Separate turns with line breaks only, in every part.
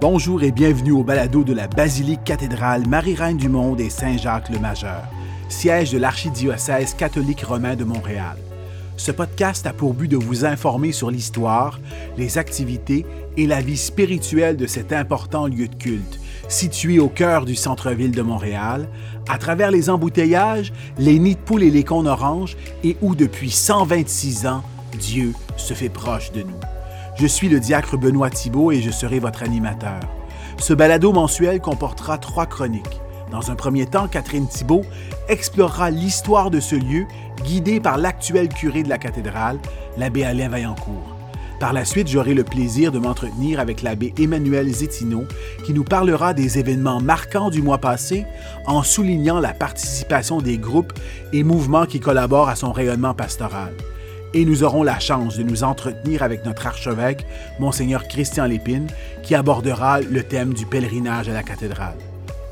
Bonjour et bienvenue au balado de la Basilique cathédrale Marie-Reine du Monde et Saint-Jacques-le-Majeur, siège de l'archidiocèse catholique romain de Montréal. Ce podcast a pour but de vous informer sur l'histoire, les activités et la vie spirituelle de cet important lieu de culte, situé au cœur du centre-ville de Montréal, à travers les embouteillages, les nids de poules et les cônes oranges, et où depuis 126 ans, Dieu se fait proche de nous. Je suis le diacre Benoît Thibault et je serai votre animateur. Ce balado mensuel comportera trois chroniques. Dans un premier temps, Catherine Thibault explorera l'histoire de ce lieu guidée par l'actuel curé de la cathédrale, l'abbé Alain Vaillancourt. Par la suite, j'aurai le plaisir de m'entretenir avec l'abbé Emmanuel Zétino qui nous parlera des événements marquants du mois passé en soulignant la participation des groupes et mouvements qui collaborent à son rayonnement pastoral et nous aurons la chance de nous entretenir avec notre archevêque, Monseigneur Christian Lépine, qui abordera le thème du pèlerinage à la cathédrale.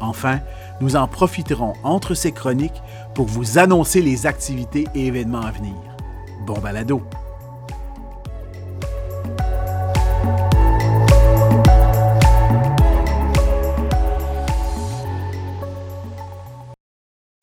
Enfin, nous en profiterons entre ces chroniques pour vous annoncer les activités et événements à venir. Bon balado!